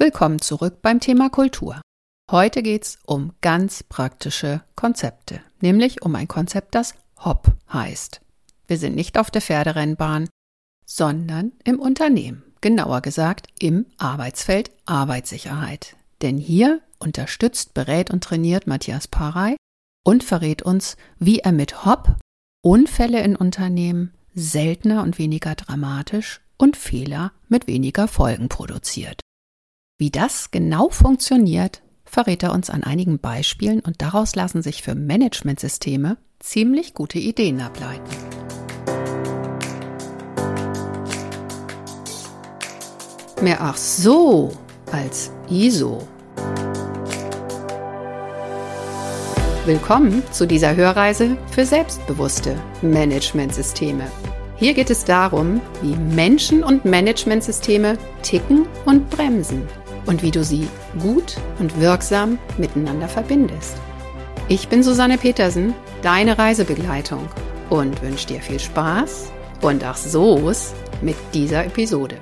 Willkommen zurück beim Thema Kultur. Heute geht's um ganz praktische Konzepte, nämlich um ein Konzept, das HOP heißt. Wir sind nicht auf der Pferderennbahn, sondern im Unternehmen, genauer gesagt im Arbeitsfeld Arbeitssicherheit. Denn hier unterstützt, berät und trainiert Matthias Parey und verrät uns, wie er mit HOP Unfälle in Unternehmen seltener und weniger dramatisch und Fehler mit weniger Folgen produziert. Wie das genau funktioniert, verrät er uns an einigen Beispielen und daraus lassen sich für Managementsysteme ziemlich gute Ideen ableiten. Mehr ach so als ISO. Willkommen zu dieser Hörreise für selbstbewusste Managementsysteme. Hier geht es darum, wie Menschen und Managementsysteme ticken und bremsen und wie du sie gut und wirksam miteinander verbindest. Ich bin Susanne Petersen, deine Reisebegleitung und wünsche dir viel Spaß und ach so's mit dieser Episode.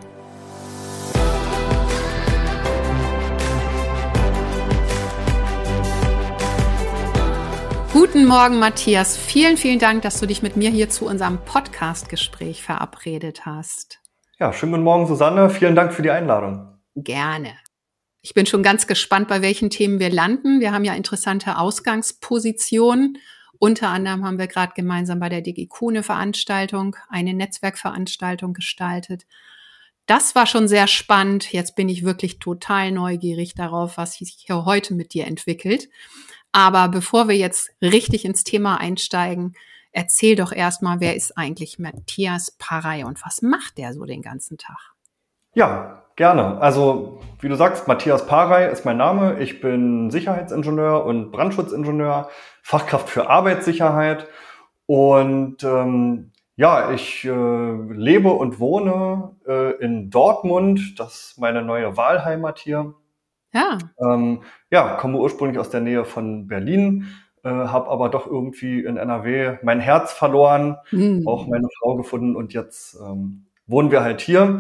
Guten Morgen, Matthias. Vielen, vielen Dank, dass du dich mit mir hier zu unserem Podcast-Gespräch verabredet hast. Ja, schönen guten Morgen, Susanne. Vielen Dank für die Einladung. Gerne. Ich bin schon ganz gespannt, bei welchen Themen wir landen. Wir haben ja interessante Ausgangspositionen. Unter anderem haben wir gerade gemeinsam bei der DigiQ eine Veranstaltung, eine Netzwerkveranstaltung gestaltet. Das war schon sehr spannend. Jetzt bin ich wirklich total neugierig darauf, was sich hier heute mit dir entwickelt. Aber bevor wir jetzt richtig ins Thema einsteigen, erzähl doch erstmal, wer ist eigentlich Matthias Parey und was macht der so den ganzen Tag? Ja, gerne. Also, wie du sagst, Matthias Parey ist mein Name. Ich bin Sicherheitsingenieur und Brandschutzingenieur, Fachkraft für Arbeitssicherheit. Und ähm, ja, ich äh, lebe und wohne äh, in Dortmund. Das ist meine neue Wahlheimat hier. Ja. Ähm, ja, komme ursprünglich aus der Nähe von Berlin, äh, habe aber doch irgendwie in NRW mein Herz verloren, mhm. auch meine Frau gefunden und jetzt ähm, wohnen wir halt hier.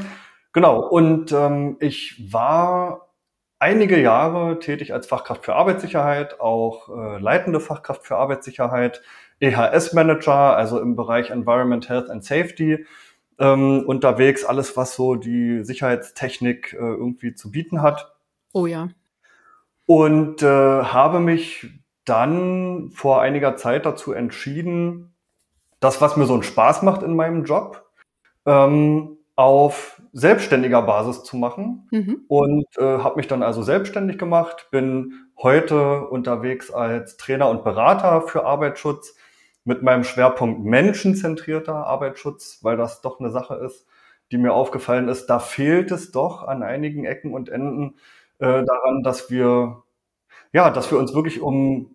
Genau, und ähm, ich war einige Jahre tätig als Fachkraft für Arbeitssicherheit, auch äh, leitende Fachkraft für Arbeitssicherheit, EHS-Manager, also im Bereich Environment, Health and Safety ähm, unterwegs, alles, was so die Sicherheitstechnik äh, irgendwie zu bieten hat. Oh ja. Und äh, habe mich dann vor einiger Zeit dazu entschieden, das, was mir so einen Spaß macht in meinem Job, ähm, auf selbstständiger Basis zu machen mhm. und äh, habe mich dann also selbstständig gemacht, bin heute unterwegs als Trainer und Berater für Arbeitsschutz mit meinem Schwerpunkt menschenzentrierter Arbeitsschutz, weil das doch eine Sache ist, die mir aufgefallen ist. Da fehlt es doch an einigen Ecken und Enden äh, daran, dass wir ja, dass wir uns wirklich um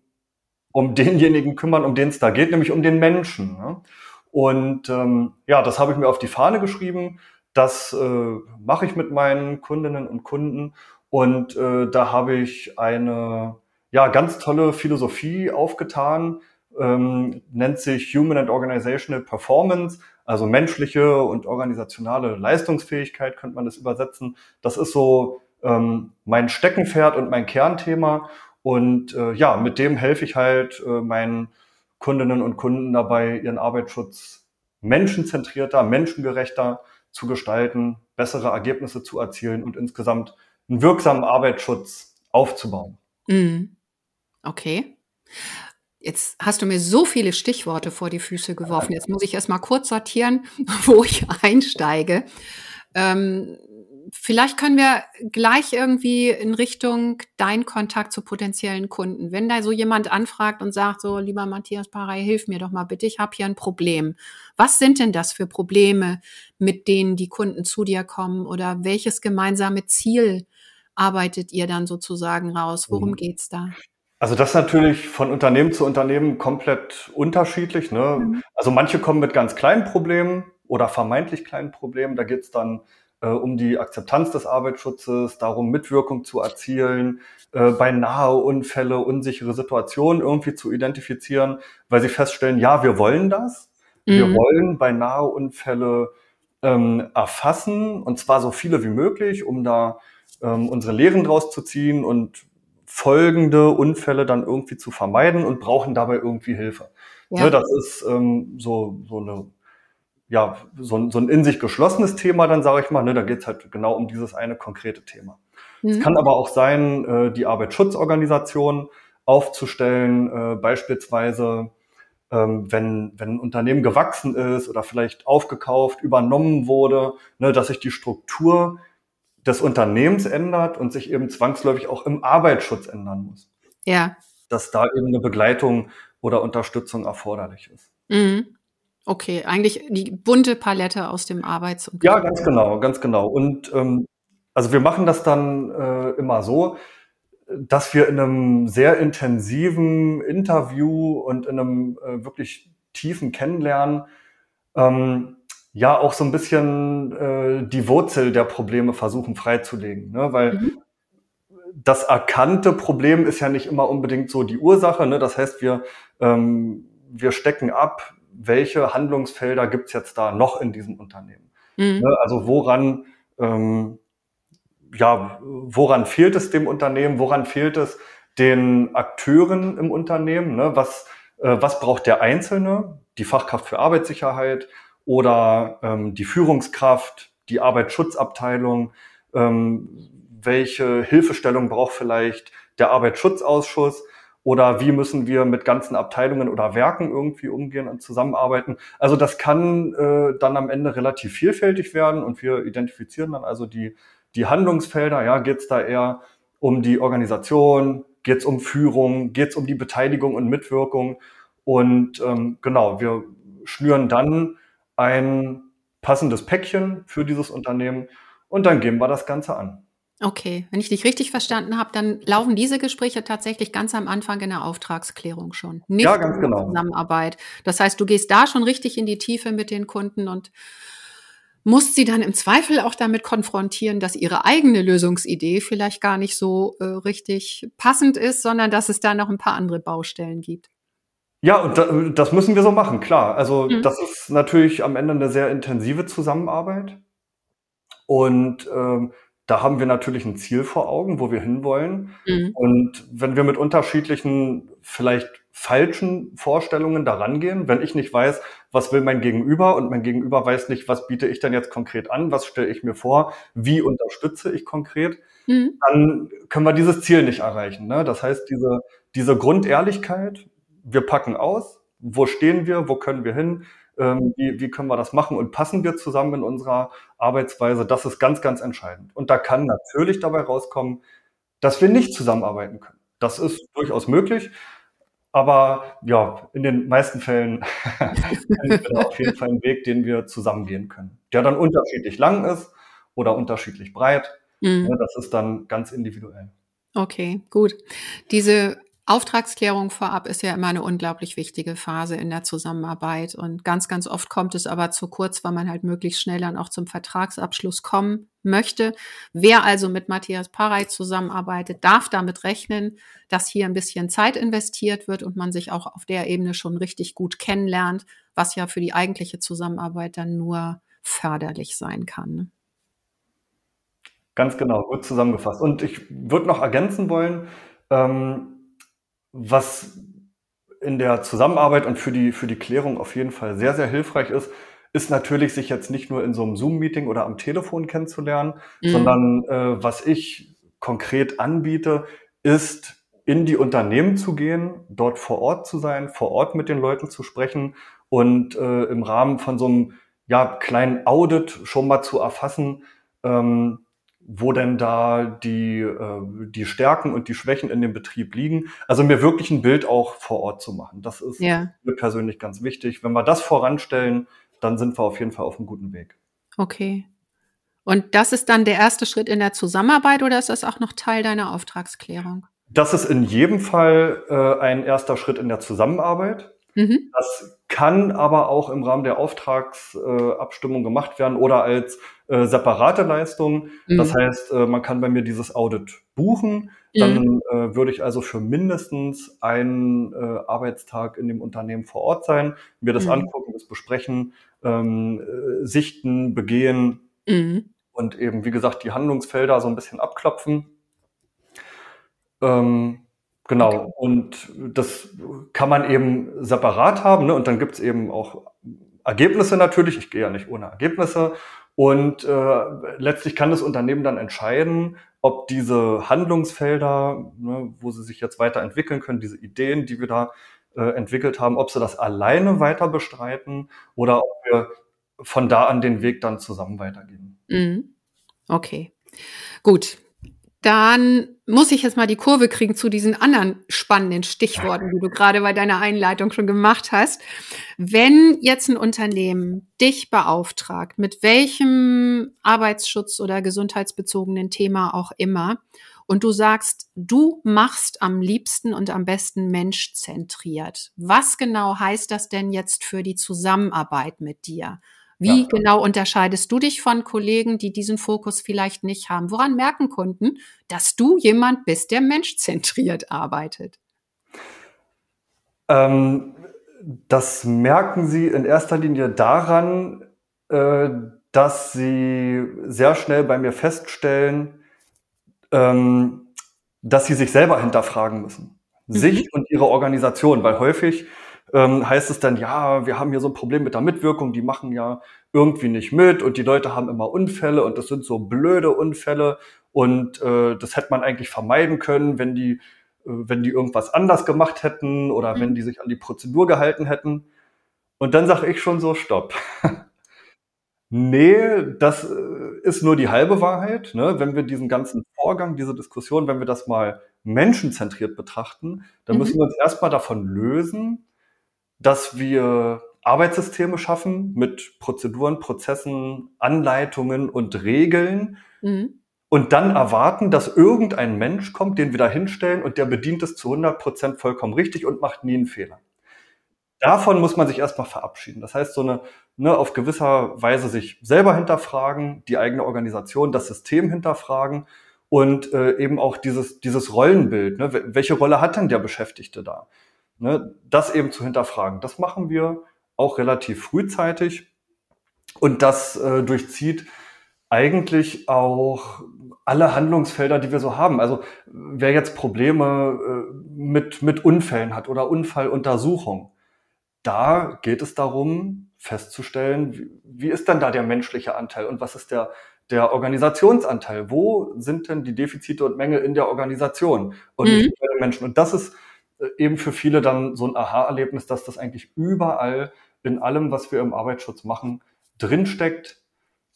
um denjenigen kümmern, um den es da geht, nämlich um den Menschen. Ne? Und ähm, ja, das habe ich mir auf die Fahne geschrieben das äh, mache ich mit meinen Kundinnen und Kunden. Und äh, da habe ich eine ja ganz tolle Philosophie aufgetan, ähm, nennt sich Human and Organizational Performance, also menschliche und organisationale Leistungsfähigkeit könnte man das übersetzen. Das ist so ähm, mein Steckenpferd und mein Kernthema. Und äh, ja, mit dem helfe ich halt äh, meinen Kundinnen und Kunden dabei, ihren Arbeitsschutz menschenzentrierter, menschengerechter zu gestalten, bessere Ergebnisse zu erzielen und insgesamt einen wirksamen Arbeitsschutz aufzubauen. Mhm. Okay. Jetzt hast du mir so viele Stichworte vor die Füße geworfen. Jetzt muss ich erst mal kurz sortieren, wo ich einsteige. Ähm, vielleicht können wir gleich irgendwie in Richtung dein Kontakt zu potenziellen Kunden. Wenn da so jemand anfragt und sagt, so, lieber Matthias Parey, hilf mir doch mal bitte, ich habe hier ein Problem. Was sind denn das für Probleme, mit denen die Kunden zu dir kommen oder welches gemeinsame Ziel arbeitet ihr dann sozusagen raus? Worum mhm. geht's da? Also das ist natürlich von Unternehmen zu Unternehmen komplett unterschiedlich. Ne? Mhm. Also manche kommen mit ganz kleinen Problemen oder vermeintlich kleinen Problemen. Da geht's dann äh, um die Akzeptanz des Arbeitsschutzes, darum Mitwirkung zu erzielen, äh, beinahe Unfälle, unsichere Situationen irgendwie zu identifizieren, weil sie feststellen, ja, wir wollen das. Mhm. Wir wollen beinahe Unfälle ähm, erfassen und zwar so viele wie möglich, um da ähm, unsere Lehren draus zu ziehen und folgende Unfälle dann irgendwie zu vermeiden und brauchen dabei irgendwie Hilfe. Ja. Ne, das ist ähm, so, so eine ja, so ein, so ein in sich geschlossenes Thema, dann sage ich mal, ne, da geht's halt genau um dieses eine konkrete Thema. Es mhm. kann aber auch sein, äh, die Arbeitsschutzorganisation aufzustellen, äh, beispielsweise ähm, wenn, wenn ein Unternehmen gewachsen ist oder vielleicht aufgekauft, übernommen wurde, ne, dass sich die Struktur des Unternehmens ändert und sich eben zwangsläufig auch im Arbeitsschutz ändern muss. Ja. Dass da eben eine Begleitung oder Unterstützung erforderlich ist. Mhm. Okay, eigentlich die bunte Palette aus dem Arbeits- und Ja, ganz genau, ganz genau. Und ähm, also wir machen das dann äh, immer so, dass wir in einem sehr intensiven Interview und in einem äh, wirklich tiefen Kennenlernen ähm, ja auch so ein bisschen äh, die Wurzel der Probleme versuchen freizulegen. Ne? Weil mhm. das erkannte Problem ist ja nicht immer unbedingt so die Ursache. Ne? Das heißt, wir, ähm, wir stecken ab, welche Handlungsfelder gibt's jetzt da noch in diesem Unternehmen. Mhm. Ne? Also woran ähm, ja, woran fehlt es dem Unternehmen? Woran fehlt es den Akteuren im Unternehmen? Ne? Was, äh, was braucht der Einzelne? Die Fachkraft für Arbeitssicherheit oder ähm, die Führungskraft, die Arbeitsschutzabteilung? Ähm, welche Hilfestellung braucht vielleicht der Arbeitsschutzausschuss? Oder wie müssen wir mit ganzen Abteilungen oder Werken irgendwie umgehen und zusammenarbeiten? Also das kann äh, dann am Ende relativ vielfältig werden und wir identifizieren dann also die die Handlungsfelder, ja, geht es da eher um die Organisation, geht es um Führung, geht es um die Beteiligung und Mitwirkung. Und ähm, genau, wir schnüren dann ein passendes Päckchen für dieses Unternehmen und dann geben wir das Ganze an. Okay, wenn ich dich richtig verstanden habe, dann laufen diese Gespräche tatsächlich ganz am Anfang in der Auftragsklärung schon, nicht ja, ganz genau. Zusammenarbeit. Das heißt, du gehst da schon richtig in die Tiefe mit den Kunden und muss sie dann im Zweifel auch damit konfrontieren, dass ihre eigene Lösungsidee vielleicht gar nicht so äh, richtig passend ist, sondern dass es da noch ein paar andere Baustellen gibt. Ja, und das müssen wir so machen, klar. Also mhm. das ist natürlich am Ende eine sehr intensive Zusammenarbeit. Und ähm, da haben wir natürlich ein Ziel vor Augen, wo wir hinwollen. Mhm. Und wenn wir mit unterschiedlichen, vielleicht falschen Vorstellungen daran gehen, wenn ich nicht weiß, was will mein Gegenüber und mein Gegenüber weiß nicht, was biete ich denn jetzt konkret an, was stelle ich mir vor, wie unterstütze ich konkret, mhm. dann können wir dieses Ziel nicht erreichen. Ne? Das heißt, diese, diese Grundehrlichkeit, wir packen aus, wo stehen wir, wo können wir hin, ähm, wie, wie können wir das machen und passen wir zusammen in unserer Arbeitsweise, das ist ganz, ganz entscheidend. Und da kann natürlich dabei rauskommen, dass wir nicht zusammenarbeiten können. Das ist durchaus möglich. Aber ja, in den meisten Fällen wir auf jeden Fall einen Weg, den wir zusammengehen können. Der dann unterschiedlich lang ist oder unterschiedlich breit. Mhm. Das ist dann ganz individuell. Okay, gut. Diese Auftragsklärung vorab ist ja immer eine unglaublich wichtige Phase in der Zusammenarbeit und ganz, ganz oft kommt es aber zu kurz, weil man halt möglichst schnell dann auch zum Vertragsabschluss kommen möchte. Wer also mit Matthias Parey zusammenarbeitet, darf damit rechnen, dass hier ein bisschen Zeit investiert wird und man sich auch auf der Ebene schon richtig gut kennenlernt, was ja für die eigentliche Zusammenarbeit dann nur förderlich sein kann. Ganz genau, gut zusammengefasst. Und ich würde noch ergänzen wollen, ähm, was in der Zusammenarbeit und für die, für die Klärung auf jeden Fall sehr, sehr hilfreich ist, ist natürlich, sich jetzt nicht nur in so einem Zoom-Meeting oder am Telefon kennenzulernen, mhm. sondern äh, was ich konkret anbiete, ist in die Unternehmen zu gehen, dort vor Ort zu sein, vor Ort mit den Leuten zu sprechen und äh, im Rahmen von so einem ja, kleinen Audit schon mal zu erfassen, ähm, wo denn da die, äh, die Stärken und die Schwächen in dem Betrieb liegen. Also mir wirklich ein Bild auch vor Ort zu machen. Das ist ja. mir persönlich ganz wichtig. Wenn wir das voranstellen, dann sind wir auf jeden Fall auf einem guten Weg. Okay. Und das ist dann der erste Schritt in der Zusammenarbeit oder ist das auch noch Teil deiner Auftragsklärung? Das ist in jedem Fall äh, ein erster Schritt in der Zusammenarbeit. Mhm. Das kann aber auch im Rahmen der Auftragsabstimmung äh, gemacht werden oder als äh, separate Leistung. Mhm. Das heißt, äh, man kann bei mir dieses Audit buchen. Dann mhm. äh, würde ich also für mindestens einen äh, Arbeitstag in dem Unternehmen vor Ort sein, mir das mhm. angucken, das besprechen, ähm, äh, sichten, begehen. Mhm. und eben, wie gesagt, die Handlungsfelder so ein bisschen abklopfen. Ähm, genau, okay. und das kann man eben separat haben. Ne? Und dann gibt es eben auch Ergebnisse natürlich. Ich gehe ja nicht ohne Ergebnisse. Und äh, letztlich kann das Unternehmen dann entscheiden, ob diese Handlungsfelder, ne, wo sie sich jetzt weiterentwickeln können, diese Ideen, die wir da äh, entwickelt haben, ob sie das alleine weiter bestreiten oder ob wir von da an den Weg dann zusammen weitergehen. Mhm. Okay, gut. Dann muss ich jetzt mal die Kurve kriegen zu diesen anderen spannenden Stichworten, die du gerade bei deiner Einleitung schon gemacht hast. Wenn jetzt ein Unternehmen dich beauftragt, mit welchem Arbeitsschutz oder gesundheitsbezogenen Thema auch immer, und du sagst, du machst am liebsten und am besten menschzentriert. Was genau heißt das denn jetzt für die Zusammenarbeit mit dir? Wie ja. genau unterscheidest du dich von Kollegen, die diesen Fokus vielleicht nicht haben? Woran merken Kunden, dass du jemand bist, der menschzentriert arbeitet? Ähm, das merken sie in erster Linie daran, äh, dass sie sehr schnell bei mir feststellen, ähm, dass sie sich selber hinterfragen müssen. Mhm. Sich und ihre Organisation, weil häufig ähm, heißt es dann, ja, wir haben hier so ein Problem mit der Mitwirkung, die machen ja irgendwie nicht mit und die Leute haben immer Unfälle und das sind so blöde Unfälle und äh, das hätte man eigentlich vermeiden können, wenn die, äh, wenn die irgendwas anders gemacht hätten oder mhm. wenn die sich an die Prozedur gehalten hätten. Und dann sage ich schon so, stopp. nee, das äh, ist nur die halbe Wahrheit. Ne? Wenn wir diesen ganzen Vorgang, diese Diskussion, wenn wir das mal menschenzentriert betrachten, dann mhm. müssen wir uns erstmal davon lösen, dass wir Arbeitssysteme schaffen mit Prozeduren, Prozessen, Anleitungen und Regeln mhm. und dann erwarten, dass irgendein Mensch kommt, den wir da hinstellen und der bedient es zu 100 Prozent vollkommen richtig und macht nie einen Fehler. Davon muss man sich erstmal verabschieden. Das heißt, so eine, ne, auf gewisser Weise sich selber hinterfragen, die eigene Organisation, das System hinterfragen und äh, eben auch dieses, dieses Rollenbild. Ne? Welche Rolle hat denn der Beschäftigte da? Ne, das eben zu hinterfragen. Das machen wir auch relativ frühzeitig und das äh, durchzieht eigentlich auch alle Handlungsfelder, die wir so haben. Also wer jetzt Probleme äh, mit, mit Unfällen hat oder Unfalluntersuchung, da geht es darum, festzustellen, wie, wie ist denn da der menschliche Anteil und was ist der, der Organisationsanteil? Wo sind denn die Defizite und Mängel in der Organisation und mhm. nicht bei den Menschen? Und das ist eben für viele dann so ein Aha-Erlebnis, dass das eigentlich überall in allem, was wir im Arbeitsschutz machen, drinsteckt,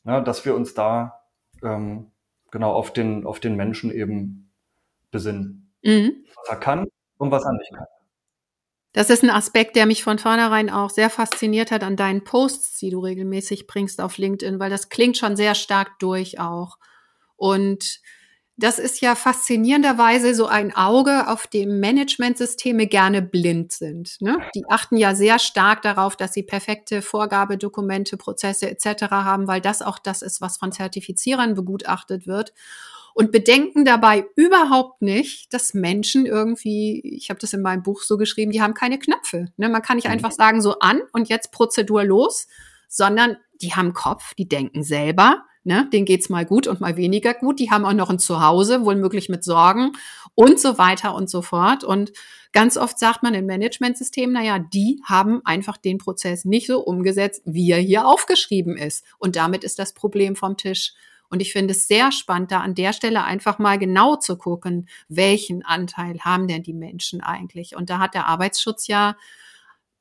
ja, dass wir uns da ähm, genau auf den, auf den Menschen eben besinnen. Mhm. Was er kann und was er nicht kann. Das ist ein Aspekt, der mich von vornherein auch sehr fasziniert hat an deinen Posts, die du regelmäßig bringst auf LinkedIn, weil das klingt schon sehr stark durch auch. Und das ist ja faszinierenderweise so ein Auge, auf dem Managementsysteme gerne blind sind. Ne? Die achten ja sehr stark darauf, dass sie perfekte Vorgabedokumente, Prozesse etc. haben, weil das auch das ist, was von Zertifizierern begutachtet wird. Und bedenken dabei überhaupt nicht, dass Menschen irgendwie, ich habe das in meinem Buch so geschrieben, die haben keine Knöpfe. Ne? Man kann nicht mhm. einfach sagen, so an und jetzt Prozedur los, sondern die haben Kopf, die denken selber Ne? Denen geht's mal gut und mal weniger gut. Die haben auch noch ein Zuhause, wohl möglich mit Sorgen und so weiter und so fort. Und ganz oft sagt man in Managementsystemen, naja, die haben einfach den Prozess nicht so umgesetzt, wie er hier aufgeschrieben ist. Und damit ist das Problem vom Tisch. Und ich finde es sehr spannend, da an der Stelle einfach mal genau zu gucken, welchen Anteil haben denn die Menschen eigentlich? Und da hat der Arbeitsschutz ja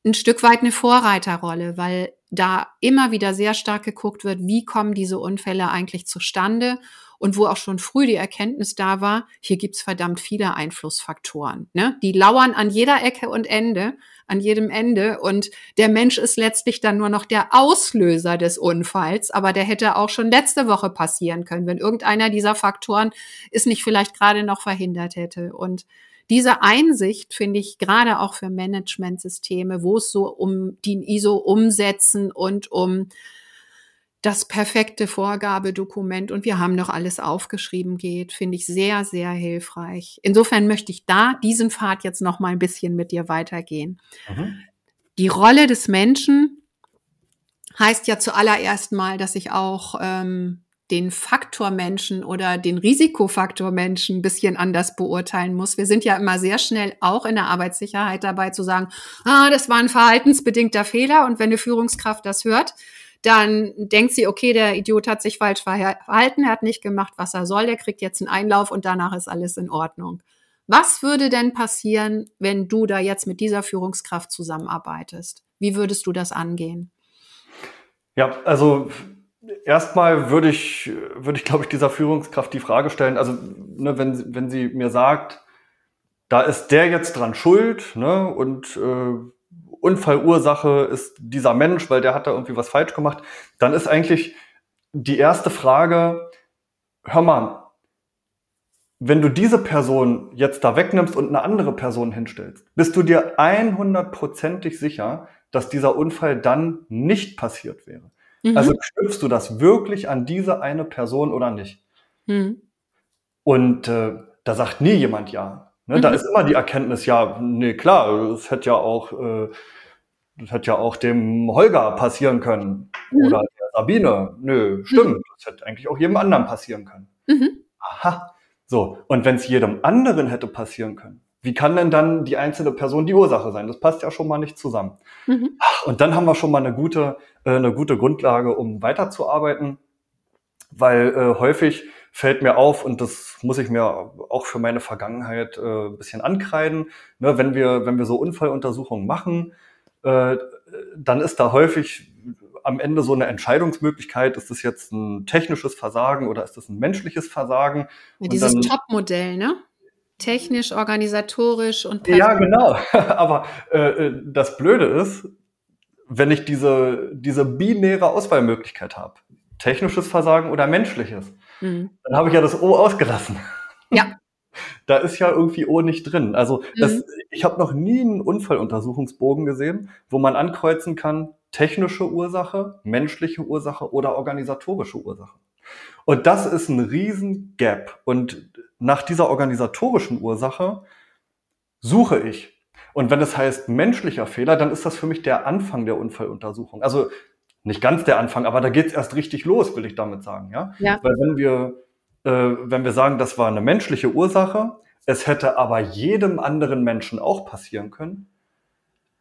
ein Stück weit eine Vorreiterrolle, weil da immer wieder sehr stark geguckt wird, wie kommen diese Unfälle eigentlich zustande und wo auch schon früh die Erkenntnis da war, hier gibt's verdammt viele Einflussfaktoren. Ne? Die lauern an jeder Ecke und Ende, an jedem Ende und der Mensch ist letztlich dann nur noch der Auslöser des Unfalls, aber der hätte auch schon letzte Woche passieren können, wenn irgendeiner dieser Faktoren es nicht vielleicht gerade noch verhindert hätte. Und diese Einsicht finde ich gerade auch für Managementsysteme, wo es so um die ISO umsetzen und um das perfekte Vorgabedokument und wir haben noch alles aufgeschrieben geht, finde ich sehr, sehr hilfreich. Insofern möchte ich da diesen Pfad jetzt noch mal ein bisschen mit dir weitergehen. Mhm. Die Rolle des Menschen heißt ja zuallererst mal, dass ich auch ähm, den Faktor Menschen oder den Risikofaktor Menschen ein bisschen anders beurteilen muss. Wir sind ja immer sehr schnell auch in der Arbeitssicherheit dabei zu sagen, ah, das war ein verhaltensbedingter Fehler. Und wenn eine Führungskraft das hört, dann denkt sie, okay, der Idiot hat sich falsch verhalten, er hat nicht gemacht, was er soll, der kriegt jetzt einen Einlauf und danach ist alles in Ordnung. Was würde denn passieren, wenn du da jetzt mit dieser Führungskraft zusammenarbeitest? Wie würdest du das angehen? Ja, also erstmal würde ich, würde ich, glaube ich, dieser Führungskraft die Frage stellen, also ne, wenn, wenn sie mir sagt, da ist der jetzt dran schuld, ne, und äh, Unfallursache ist dieser Mensch, weil der hat da irgendwie was falsch gemacht, dann ist eigentlich die erste Frage, hör mal, wenn du diese Person jetzt da wegnimmst und eine andere Person hinstellst, bist du dir 100%ig sicher, dass dieser Unfall dann nicht passiert wäre. Mhm. Also knüpfst du das wirklich an diese eine Person oder nicht? Mhm. Und äh, da sagt nie jemand ja. Ne? Mhm. Da ist immer die Erkenntnis, ja, nee, klar, es hätte ja auch, äh, das hätte ja auch dem Holger passieren können mhm. oder der Sabine. Nö, stimmt, mhm. das hätte eigentlich auch jedem anderen passieren können. Mhm. Aha. So, und wenn es jedem anderen hätte passieren können, wie kann denn dann die einzelne Person die Ursache sein? Das passt ja schon mal nicht zusammen. Mhm. Und dann haben wir schon mal eine gute, äh, eine gute Grundlage, um weiterzuarbeiten, weil äh, häufig fällt mir auf, und das muss ich mir auch für meine Vergangenheit äh, ein bisschen ankreiden, ne, wenn, wir, wenn wir so Unfalluntersuchungen machen, äh, dann ist da häufig am Ende so eine Entscheidungsmöglichkeit, ist das jetzt ein technisches Versagen oder ist das ein menschliches Versagen? Ja, dieses Top-Modell, ne? Technisch, organisatorisch und persönlich. Ja, genau. Aber äh, äh, das Blöde ist, wenn ich diese, diese binäre Auswahlmöglichkeit habe, technisches Versagen oder menschliches, mhm. dann habe ich ja das O ausgelassen. Ja. Da ist ja irgendwie O nicht drin. Also das, mhm. ich habe noch nie einen Unfalluntersuchungsbogen gesehen, wo man ankreuzen kann, technische Ursache, menschliche Ursache oder organisatorische Ursache. Und das ist ein riesen Gap. Und nach dieser organisatorischen Ursache suche ich. Und wenn es heißt menschlicher Fehler, dann ist das für mich der Anfang der Unfalluntersuchung. Also nicht ganz der Anfang, aber da geht es erst richtig los, will ich damit sagen. Ja? ja. Weil wenn wir, äh, wenn wir sagen, das war eine menschliche Ursache, es hätte aber jedem anderen Menschen auch passieren können,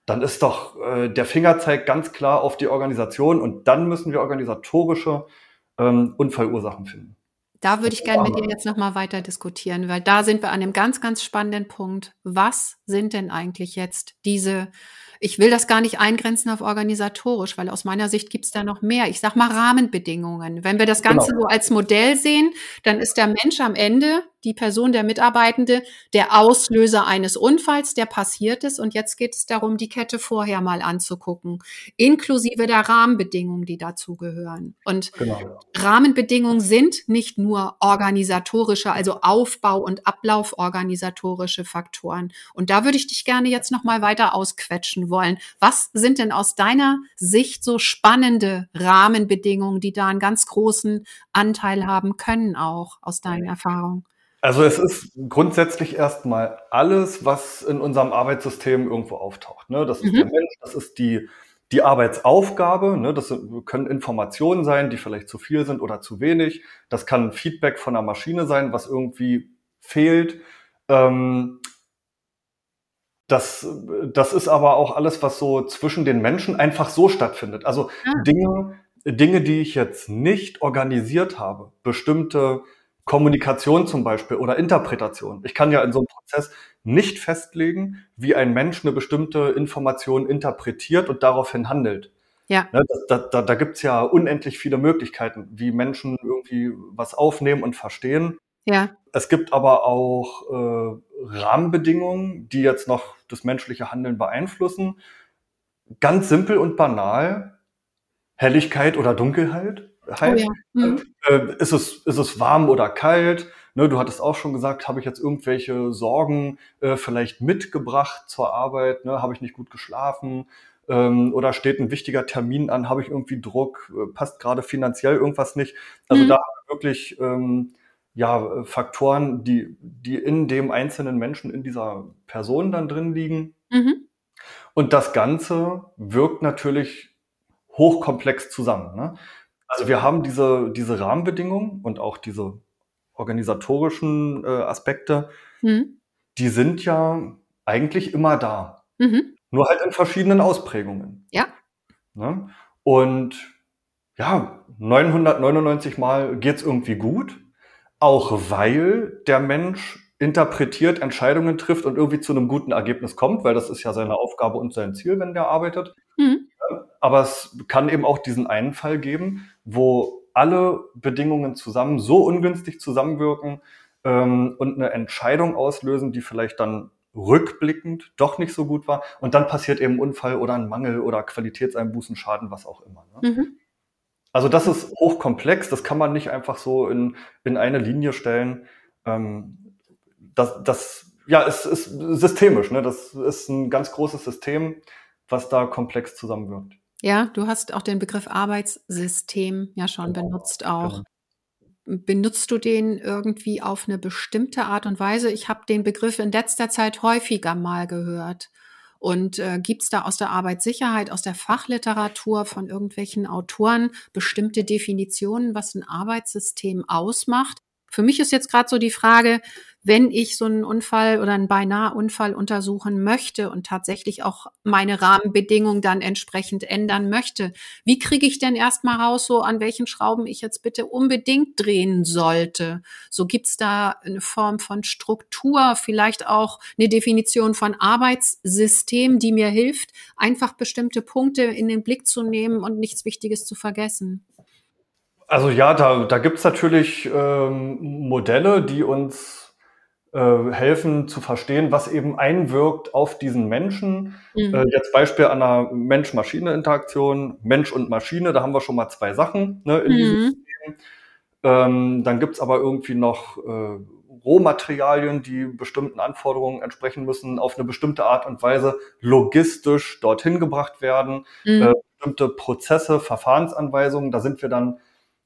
dann ist doch äh, der Fingerzeig ganz klar auf die Organisation und dann müssen wir organisatorische ähm, Unfallursachen finden. Da würde ich gerne mit dir jetzt nochmal weiter diskutieren, weil da sind wir an einem ganz, ganz spannenden Punkt. Was sind denn eigentlich jetzt diese ich will das gar nicht eingrenzen auf organisatorisch, weil aus meiner Sicht gibt es da noch mehr. Ich sag mal Rahmenbedingungen. Wenn wir das Ganze genau. so als Modell sehen, dann ist der Mensch am Ende, die Person, der Mitarbeitende, der Auslöser eines Unfalls, der passiert ist. Und jetzt geht es darum, die Kette vorher mal anzugucken, inklusive der Rahmenbedingungen, die dazugehören. Und genau. Rahmenbedingungen sind nicht nur organisatorische, also Aufbau- und Ablauforganisatorische Faktoren. Und da würde ich dich gerne jetzt noch mal weiter ausquetschen wollen. Was sind denn aus deiner Sicht so spannende Rahmenbedingungen, die da einen ganz großen Anteil haben können, auch aus deinen Erfahrungen? Also es ist grundsätzlich erstmal alles, was in unserem Arbeitssystem irgendwo auftaucht. Ne? Das ist mhm. der Mensch, das ist die, die Arbeitsaufgabe. Ne? Das können Informationen sein, die vielleicht zu viel sind oder zu wenig. Das kann Feedback von der Maschine sein, was irgendwie fehlt. Ähm, das, das ist aber auch alles, was so zwischen den Menschen einfach so stattfindet. Also ah. Dinge, Dinge, die ich jetzt nicht organisiert habe, bestimmte Kommunikation zum Beispiel oder Interpretation. Ich kann ja in so einem Prozess nicht festlegen, wie ein Mensch eine bestimmte Information interpretiert und daraufhin handelt. Ja. Ne, da, da, da gibt es ja unendlich viele Möglichkeiten, wie Menschen irgendwie was aufnehmen und verstehen. Ja. Es gibt aber auch äh, Rahmenbedingungen, die jetzt noch das menschliche Handeln beeinflussen. Ganz simpel und banal. Helligkeit oder Dunkelheit. Halt, oh ja. mhm. äh, ist, es, ist es warm oder kalt? Ne, du hattest auch schon gesagt, habe ich jetzt irgendwelche Sorgen äh, vielleicht mitgebracht zur Arbeit? Ne? Habe ich nicht gut geschlafen? Ähm, oder steht ein wichtiger Termin an? Habe ich irgendwie Druck? Äh, passt gerade finanziell irgendwas nicht? Also mhm. da wirklich ähm, ja, Faktoren, die, die in dem einzelnen Menschen, in dieser Person dann drin liegen. Mhm. Und das Ganze wirkt natürlich hochkomplex zusammen. Ne? Also wir haben diese, diese Rahmenbedingungen und auch diese organisatorischen äh, Aspekte, Mhm. die sind ja eigentlich immer da. Mhm. Nur halt in verschiedenen Ausprägungen. Ja. Ne? Und ja, 999 Mal geht's irgendwie gut, auch weil der Mensch interpretiert, Entscheidungen trifft und irgendwie zu einem guten Ergebnis kommt, weil das ist ja seine Aufgabe und sein Ziel, wenn der arbeitet. Mhm. Aber es kann eben auch diesen einen Fall geben, wo alle Bedingungen zusammen so ungünstig zusammenwirken ähm, und eine Entscheidung auslösen, die vielleicht dann rückblickend doch nicht so gut war. Und dann passiert eben ein Unfall oder ein Mangel oder Qualitätseinbußen, Schaden, was auch immer. Ne? Mhm. Also das ist hochkomplex, das kann man nicht einfach so in, in eine Linie stellen. Ähm, das, das ja, ist, ist systemisch, ne? Das ist ein ganz großes System, was da komplex zusammenwirkt. Ja, du hast auch den Begriff Arbeitssystem ja schon Genau, benutzt auch. genau. Benutzt du den irgendwie auf eine bestimmte Art und Weise? Ich habe den Begriff in letzter Zeit häufiger mal gehört. Und äh, gibt es da aus der Arbeitssicherheit, aus der Fachliteratur von irgendwelchen Autoren bestimmte Definitionen, was ein Arbeitssystem ausmacht? Für mich ist jetzt gerade so die Frage, wenn ich so einen Unfall oder einen beinahe Unfall untersuchen möchte und tatsächlich auch meine Rahmenbedingungen dann entsprechend ändern möchte, wie kriege ich denn erstmal raus, so an welchen Schrauben ich jetzt bitte unbedingt drehen sollte? So gibt's da eine Form von Struktur, vielleicht auch eine Definition von Arbeitssystem, die mir hilft, einfach bestimmte Punkte in den Blick zu nehmen und nichts Wichtiges zu vergessen. Also ja, da, da gibt's natürlich ähm, Modelle, die uns äh, helfen zu verstehen, was eben einwirkt auf diesen Menschen. Mhm. Äh, jetzt Beispiel an einer Mensch-Maschine-Interaktion, Mensch und Maschine, da haben wir schon mal zwei Sachen ne, in diesem Mhm. System. Ähm, dann gibt's aber irgendwie noch äh, Rohmaterialien, die bestimmten Anforderungen entsprechen müssen, auf eine bestimmte Art und Weise logistisch dorthin gebracht werden. Mhm. Äh, bestimmte Prozesse, Verfahrensanweisungen, da sind wir dann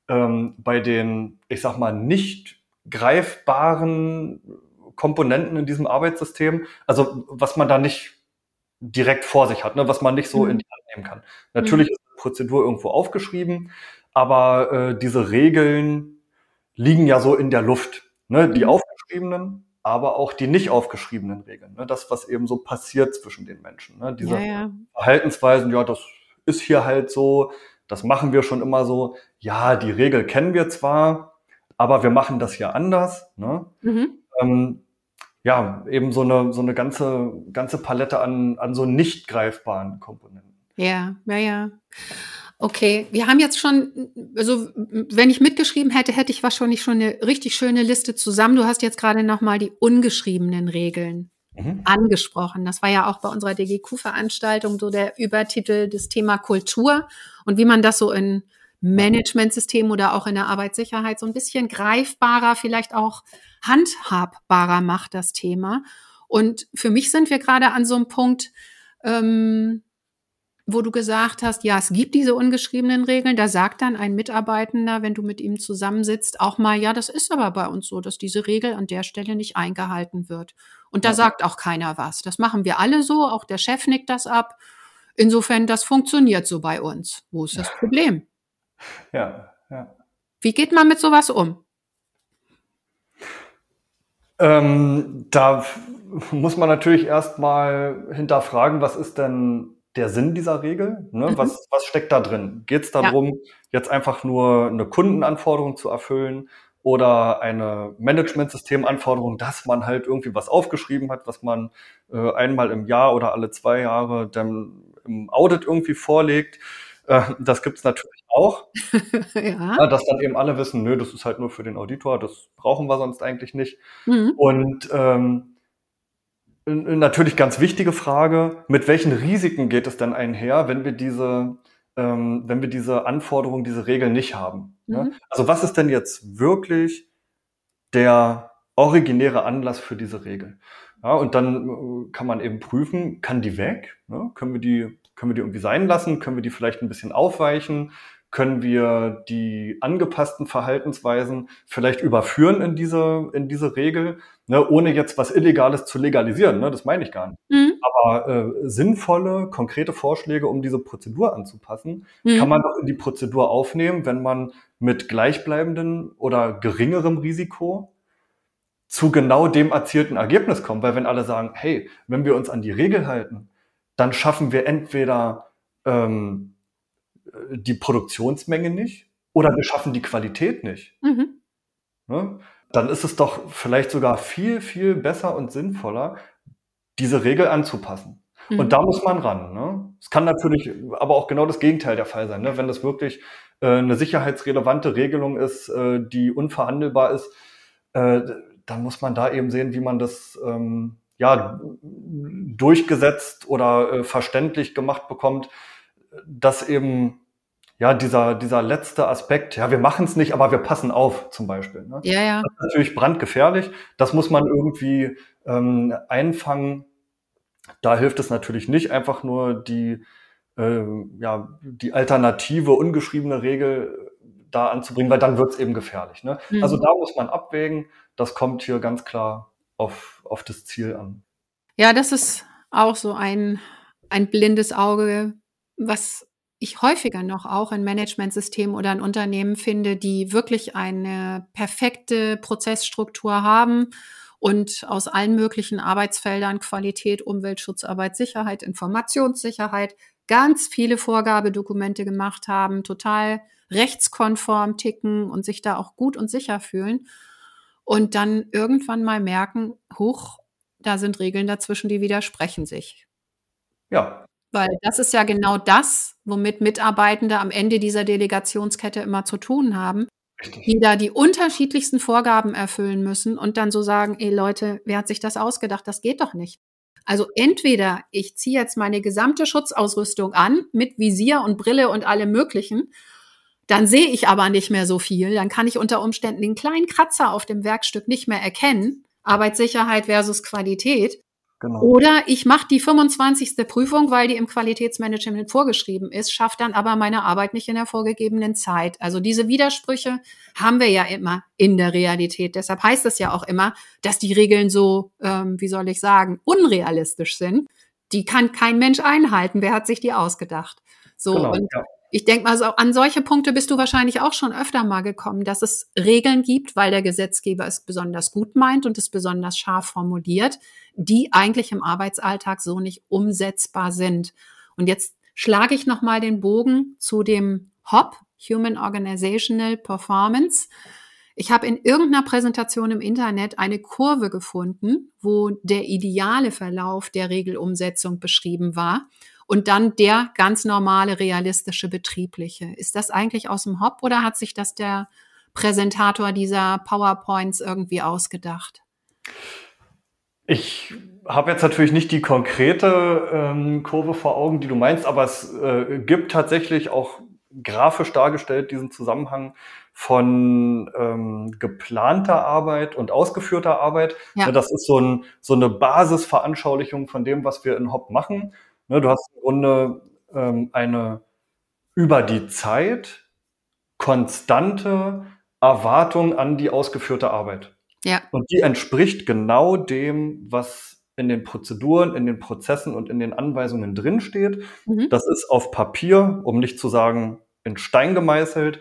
ähm, bei den, ich sag mal, nicht greifbaren Komponenten in diesem Arbeitssystem, also was man da nicht direkt vor sich hat, ne, was man nicht so Mhm. in die Hand nehmen kann. Natürlich ist die Prozedur irgendwo aufgeschrieben, aber äh, diese Regeln liegen ja so in der Luft. Ne? Die Mhm. aufgeschriebenen, aber auch die nicht aufgeschriebenen Regeln. Ne? Das, was eben so passiert zwischen den Menschen. Ne? Diese Ja, ja. Verhaltensweisen, ja, das ist hier halt so, das machen wir schon immer so. Ja, die Regel kennen wir zwar, aber wir machen das hier anders. Ne? Mhm. Ähm, ja, eben so eine, so eine ganze, ganze Palette an, an so nicht greifbaren Komponenten. Ja, ja, ja. Okay, wir haben jetzt schon, also wenn ich mitgeschrieben hätte, hätte ich wahrscheinlich schon eine richtig schöne Liste zusammen. Du hast jetzt gerade nochmal die ungeschriebenen Regeln Mhm. angesprochen. Das war ja auch bei unserer DGQ-Veranstaltung so der Übertitel des Thema Kultur und wie man das so in Managementsystemen oder auch in der Arbeitssicherheit so ein bisschen greifbarer, vielleicht auch handhabbarer macht, das Thema. Und für mich sind wir gerade an so einem Punkt, ähm, wo du gesagt hast, ja, es gibt diese ungeschriebenen Regeln. Da sagt dann ein Mitarbeitender, wenn du mit ihm zusammensitzt, auch mal, ja, das ist aber bei uns so, dass diese Regel an der Stelle nicht eingehalten wird. Und da Ja. sagt auch keiner was. Das machen wir alle so, auch der Chef nickt das ab. Insofern, das funktioniert so bei uns. Wo ist das Problem? Ja, ja. Wie geht man mit sowas um? Ähm, da muss man natürlich erstmal hinterfragen, was ist denn der Sinn dieser Regel? Ne? Mhm. Was, was steckt da drin? Geht es darum, jetzt einfach nur eine Kundenanforderung zu erfüllen oder eine Managementsystemanforderung, dass man halt irgendwie was aufgeschrieben hat, was man äh, einmal im Jahr oder alle zwei Jahre dann im Audit irgendwie vorlegt? Äh, das gibt's natürlich auch. ja. Ja, dass dann eben alle wissen, nö, das ist halt nur für den Auditor, das brauchen wir sonst eigentlich nicht. Mhm. Und ähm, natürlich ganz wichtige Frage, mit welchen Risiken geht es denn einher, wenn wir diese, ähm, wenn wir diese Anforderungen, diese Regeln nicht haben? Ne? Mhm. Also was ist denn jetzt wirklich der originäre Anlass für diese Regel? Ja, und dann äh, kann man eben prüfen, kann die weg? Ne? Können wir die, können wir die irgendwie sein lassen? Können wir die vielleicht ein bisschen aufweichen? Können wir die angepassten Verhaltensweisen vielleicht überführen in diese, in diese Regel, ne? ohne jetzt was Illegales zu legalisieren? Ne? Das meine ich gar nicht. Mhm. Aber äh, sinnvolle, konkrete Vorschläge, um diese Prozedur anzupassen, mhm. kann man doch in die Prozedur aufnehmen, wenn man mit gleichbleibendem oder geringerem Risiko zu genau dem erzielten Ergebnis kommt. Weil wenn alle sagen, hey, wenn wir uns an die Regel halten, dann schaffen wir entweder ähm, die Produktionsmenge nicht oder wir schaffen die Qualität nicht. Mhm. Ne? Dann ist es doch vielleicht sogar viel, viel besser und sinnvoller, diese Regel anzupassen. Mhm. Und da muss man ran. Ne? Es kann natürlich aber auch genau das Gegenteil der Fall sein. Ne? Wenn das wirklich äh, eine sicherheitsrelevante Regelung ist, äh, die unverhandelbar ist, äh, dann muss man da eben sehen, wie man das ähm, ja durchgesetzt oder äh, verständlich gemacht bekommt, dass eben ja, dieser, dieser letzte Aspekt, ja, wir machen es nicht, aber wir passen auf, zum Beispiel. Ne? Ja, ja. Das ist natürlich brandgefährlich. Das muss man irgendwie ähm, einfangen. Da hilft es natürlich nicht, einfach nur die, äh, ja, die alternative, ungeschriebene Regel da anzubringen, weil dann wird es eben gefährlich. Ne? Mhm. Also da muss man abwägen. Das kommt hier ganz klar auf, auf das Ziel an. Ja, das ist auch so ein, ein blindes Auge, was ich häufiger noch auch in Managementsystemen oder in Unternehmen finde, die wirklich eine perfekte Prozessstruktur haben und aus allen möglichen Arbeitsfeldern Qualität, Umweltschutz, Arbeitssicherheit, Informationssicherheit ganz viele Vorgabedokumente gemacht haben, total rechtskonform ticken und sich da auch gut und sicher fühlen und dann irgendwann mal merken, hoch, da sind Regeln dazwischen, die widersprechen sich. Ja, weil das ist ja genau das, womit Mitarbeitende am Ende dieser Delegationskette immer zu tun haben, Richtig. die da die unterschiedlichsten Vorgaben erfüllen müssen und dann so sagen, ey Leute, wer hat sich das ausgedacht? Das geht doch nicht. Also entweder ich ziehe jetzt meine gesamte Schutzausrüstung an mit Visier und Brille und allem möglichen, dann sehe ich aber nicht mehr so viel, dann kann ich unter Umständen den kleinen Kratzer auf dem Werkstück nicht mehr erkennen, Arbeitssicherheit versus Qualität. Genau. Oder ich mache die 25. Prüfung, weil die im Qualitätsmanagement vorgeschrieben ist, schaffe dann aber meine Arbeit nicht in der vorgegebenen Zeit. Also diese Widersprüche haben wir ja immer in der Realität. Deshalb heißt es ja auch immer, dass die Regeln so, ähm, wie soll ich sagen, unrealistisch sind. Die kann kein Mensch einhalten. Wer hat sich die ausgedacht? So genau, und ja ich denke mal, so, an solche Punkte bist du wahrscheinlich auch schon öfter mal gekommen, dass es Regeln gibt, weil der Gesetzgeber es besonders gut meint und es besonders scharf formuliert, die eigentlich im Arbeitsalltag so nicht umsetzbar sind. Und jetzt schlage ich noch mal den Bogen zu dem HOP, Human Organizational Performance. Ich habe in irgendeiner Präsentation im Internet eine Kurve gefunden, wo der ideale Verlauf der Regelumsetzung beschrieben war und dann der ganz normale, realistische, betriebliche. Ist das eigentlich aus dem Hop oder hat sich das der Präsentator dieser PowerPoints irgendwie ausgedacht? Ich habe jetzt natürlich nicht die konkrete ähm, Kurve vor Augen, die du meinst, aber es äh, gibt tatsächlich auch grafisch dargestellt diesen Zusammenhang von ähm, geplanter Arbeit und ausgeführter Arbeit. Ja. Das ist so, ein, so eine Basisveranschaulichung von dem, was wir in Hop machen. Ne, du hast im Grunde ähm, eine über die Zeit konstante Erwartung an die ausgeführte Arbeit. Ja. Und die entspricht genau dem, was in den Prozeduren, in den Prozessen und in den Anweisungen drinsteht. Mhm. Das ist auf Papier, um nicht zu sagen in Stein gemeißelt.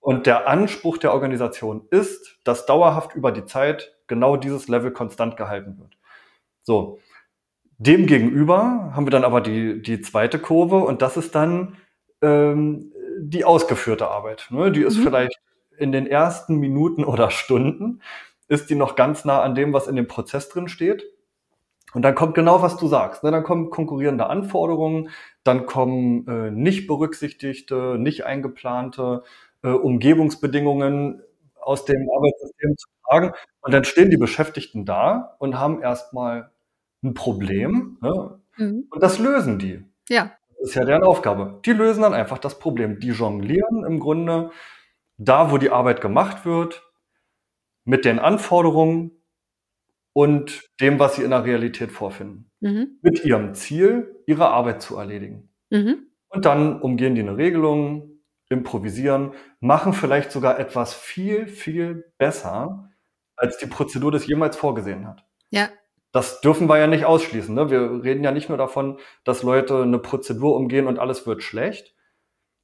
Und der Anspruch der Organisation ist, dass dauerhaft über die Zeit genau dieses Level konstant gehalten wird. So. Demgegenüber haben wir dann aber die, die zweite Kurve und das ist dann ähm, die ausgeführte Arbeit. Ne? Die ist mhm. vielleicht in den ersten Minuten oder Stunden, ist die noch ganz nah an dem, was in dem Prozess drin steht. Und dann kommt genau, was du sagst. Ne? Dann kommen konkurrierende Anforderungen, dann kommen äh, nicht berücksichtigte, nicht eingeplante äh, Umgebungsbedingungen aus dem Arbeitssystem zu tragen. Und dann stehen die Beschäftigten da und haben erstmal ein Problem ne? mhm. und das lösen die. Ja. Das ist ja deren Aufgabe. Die lösen dann einfach das Problem. Die jonglieren im Grunde da, wo die Arbeit gemacht wird, mit den Anforderungen und dem, was sie in der Realität vorfinden. Mhm. Mit ihrem Ziel, ihre Arbeit zu erledigen. Mhm. Und dann umgehen die eine Regelung, improvisieren, machen vielleicht sogar etwas viel, viel besser, als die Prozedur das jemals vorgesehen hat. Ja, Das dürfen wir ja nicht ausschließen. Ne? Wir reden ja nicht nur davon, dass Leute eine Prozedur umgehen und alles wird schlecht.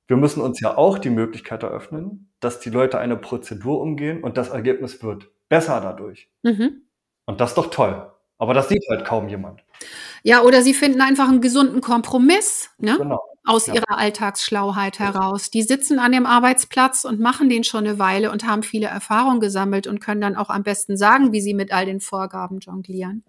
Wir müssen uns ja auch die Möglichkeit eröffnen, dass die Leute eine Prozedur umgehen und das Ergebnis wird besser dadurch. Mhm. Und das ist doch toll. Aber das sieht halt kaum jemand. Ja, oder sie finden einfach einen gesunden Kompromiss ne? genau. Aus ja. ihrer Alltagsschlauheit heraus. Die sitzen an dem Arbeitsplatz und machen den schon eine Weile und haben viele Erfahrungen gesammelt und können dann auch am besten sagen, wie sie mit all den Vorgaben jonglieren.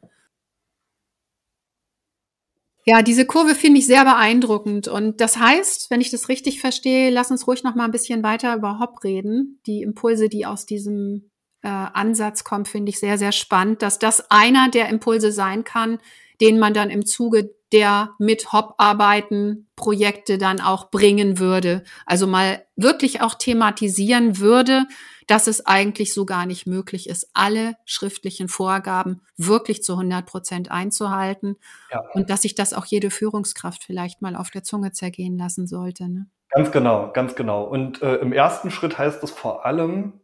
Ja, diese Kurve finde ich sehr beeindruckend. Und das heißt, wenn ich das richtig verstehe, lass uns ruhig noch mal ein bisschen weiter über Hop reden. Die Impulse, die aus diesem äh, Ansatz kommen, finde ich sehr, sehr spannend, dass das einer der Impulse sein kann, den man dann im Zuge der mit Hop arbeiten Projekte dann auch bringen würde. Also mal wirklich auch thematisieren würde, dass es eigentlich so gar nicht möglich ist, alle schriftlichen Vorgaben wirklich zu 100 Prozent einzuhalten ja. und dass sich das auch jede Führungskraft vielleicht mal auf der Zunge zergehen lassen sollte. Ne? Ganz genau, ganz genau. Und äh, im ersten Schritt heißt es vor allem,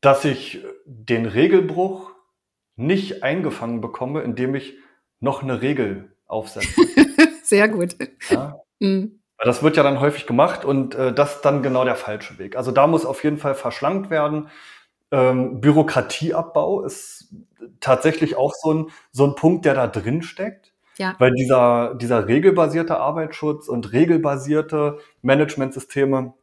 dass ich den Regelbruch nicht eingefangen bekomme, indem ich noch eine Regel aufsetze. Sehr gut. Ja? Mhm. Das wird ja dann häufig gemacht und äh, das ist dann genau der falsche Weg. Also da muss auf jeden Fall verschlankt werden. Ähm, Bürokratieabbau ist tatsächlich auch so ein, so ein Punkt, der da drin steckt. Ja. Weil dieser, dieser regelbasierte Arbeitsschutz und regelbasierte Managementsysteme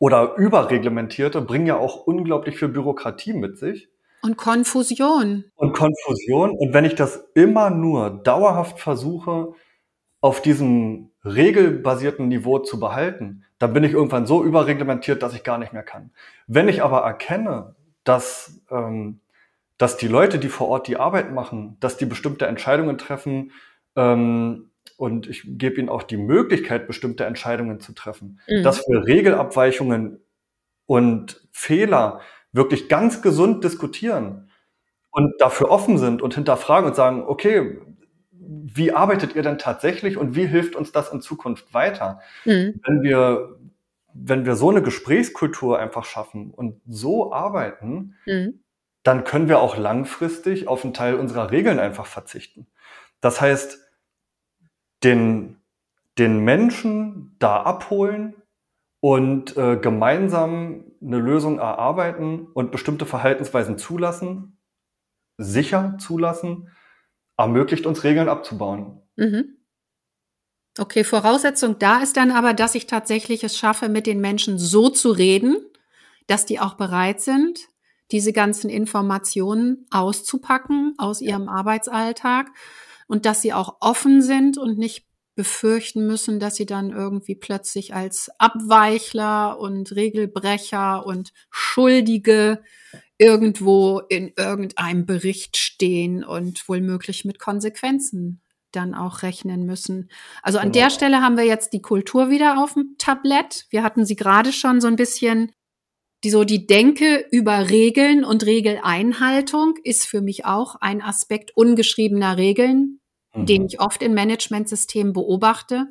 oder überreglementierte bringen ja auch unglaublich viel Bürokratie mit sich. Und Konfusion. Und Konfusion. Und wenn ich das immer nur dauerhaft versuche, auf diesem regelbasierten Niveau zu behalten, dann bin ich irgendwann so überreglementiert, dass ich gar nicht mehr kann. Wenn ich aber erkenne, dass, ähm, dass die Leute, die vor Ort die Arbeit machen, dass die bestimmte Entscheidungen treffen ähm, und ich gebe ihnen auch die Möglichkeit, bestimmte Entscheidungen zu treffen, mhm. dass wir Regelabweichungen und Fehler wirklich ganz gesund diskutieren und dafür offen sind und hinterfragen und sagen, okay, wie arbeitet ihr denn tatsächlich und wie hilft uns das in Zukunft weiter? Mhm. Wenn wir wenn wir so eine Gesprächskultur einfach schaffen und so arbeiten, mhm. dann können wir auch langfristig auf einen Teil unserer Regeln einfach verzichten. Das heißt, den, den Menschen da abholen und äh, gemeinsam eine Lösung erarbeiten und bestimmte Verhaltensweisen zulassen, sicher zulassen, ermöglicht uns Regeln abzubauen. Mhm. Okay, Voraussetzung da ist dann aber, dass ich tatsächlich es schaffe, mit den Menschen so zu reden, dass die auch bereit sind, diese ganzen Informationen auszupacken aus ihrem Arbeitsalltag und dass sie auch offen sind und nicht befürchten müssen, dass sie dann irgendwie plötzlich als Abweichler und Regelbrecher und Schuldige irgendwo in irgendeinem Bericht stehen und wohlmöglich mit Konsequenzen dann auch rechnen müssen. Also an genau. der Stelle haben wir jetzt die Kultur wieder auf dem Tablett. Wir hatten sie gerade schon so ein bisschen, die so die Denke über Regeln und Regeleinhaltung ist für mich auch ein Aspekt ungeschriebener Regeln, mhm. den ich oft in Managementsystemen beobachte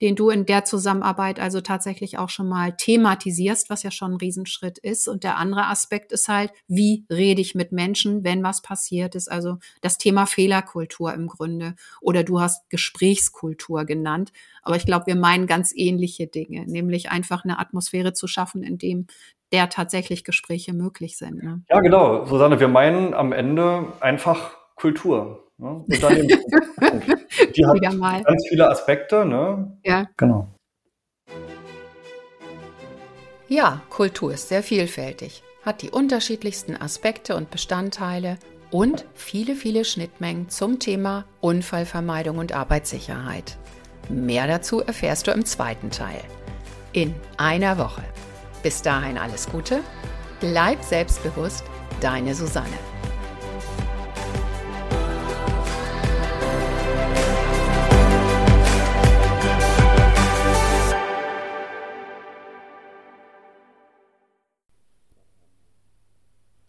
den du in der Zusammenarbeit also tatsächlich auch schon mal thematisierst, was ja schon ein Riesenschritt ist. Und der andere Aspekt ist halt, wie rede ich mit Menschen, wenn was passiert ist? Also das Thema Fehlerkultur im Grunde. Oder du hast Gesprächskultur genannt. Aber ich glaube, wir meinen ganz ähnliche Dinge, nämlich einfach eine Atmosphäre zu schaffen, in dem der tatsächlich Gespräche möglich sind. Ne? Ja, genau. Susanne, wir meinen am Ende einfach Kultur. Ne? die hat ganz viele Aspekte. Ne? Ja. Genau. Ja, Kultur ist sehr vielfältig, hat die unterschiedlichsten Aspekte und Bestandteile und viele, viele Schnittmengen zum Thema Unfallvermeidung und Arbeitssicherheit. Mehr dazu erfährst du im zweiten Teil. In einer Woche. Bis dahin alles Gute, bleib selbstbewusst, deine Susanne.